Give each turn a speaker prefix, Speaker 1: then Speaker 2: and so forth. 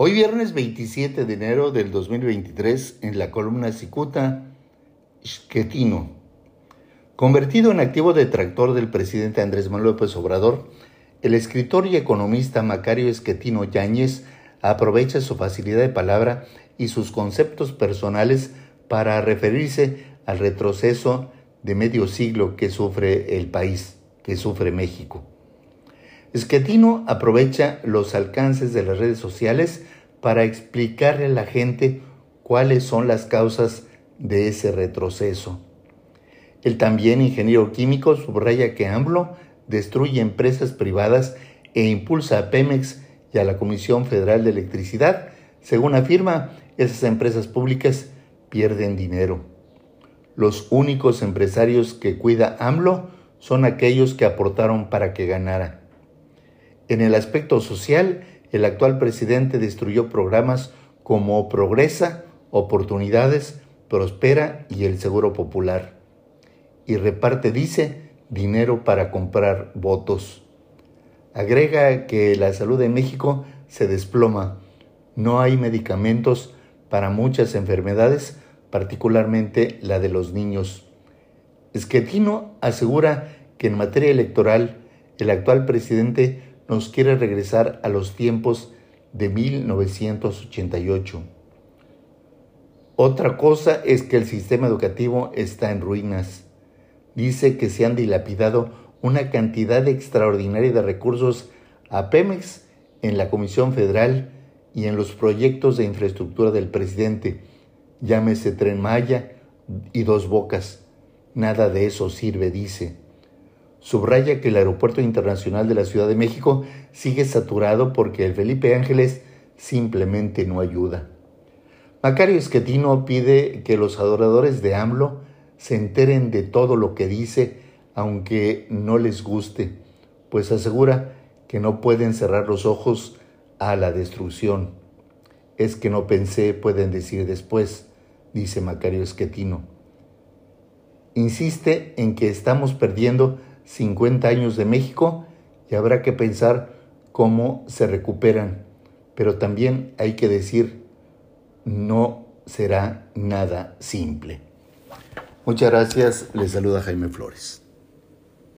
Speaker 1: Hoy viernes 27 de enero del 2023 en la columna Cicuta, Schettino. Convertido en activo detractor del presidente Andrés Manuel López Obrador, el escritor y economista Macario Esquetino Yáñez aprovecha su facilidad de palabra y sus conceptos personales para referirse al retroceso de medio siglo que sufre el país, que sufre México. Esquetino aprovecha los alcances de las redes sociales para explicarle a la gente cuáles son las causas de ese retroceso. El también ingeniero químico subraya que AMLO destruye empresas privadas e impulsa a Pemex y a la Comisión Federal de Electricidad. Según afirma, esas empresas públicas pierden dinero. Los únicos empresarios que cuida AMLO son aquellos que aportaron para que ganara. En el aspecto social, el actual presidente destruyó programas como Progresa, Oportunidades, Prospera y el Seguro Popular. Y reparte, dice, dinero para comprar votos. Agrega que la salud de México se desploma. No hay medicamentos para muchas enfermedades, particularmente la de los niños. Esquetino asegura que en materia electoral el actual presidente nos quiere regresar a los tiempos de 1988. Otra cosa es que el sistema educativo está en ruinas. Dice que se han dilapidado una cantidad extraordinaria de recursos a Pemex en la Comisión Federal y en los proyectos de infraestructura del presidente, llámese Tren Maya y Dos Bocas. Nada de eso sirve, dice. Subraya que el Aeropuerto Internacional de la Ciudad de México sigue saturado porque el Felipe Ángeles simplemente no ayuda. Macario Esquetino pide que los adoradores de AMLO se enteren de todo lo que dice, aunque no les guste, pues asegura que no pueden cerrar los ojos a la destrucción. Es que no pensé, pueden decir después, dice Macario Esquetino. Insiste en que estamos perdiendo 50 años de México y habrá que pensar cómo se recuperan. Pero también hay que decir, no será nada simple. Muchas gracias, les saluda Jaime Flores.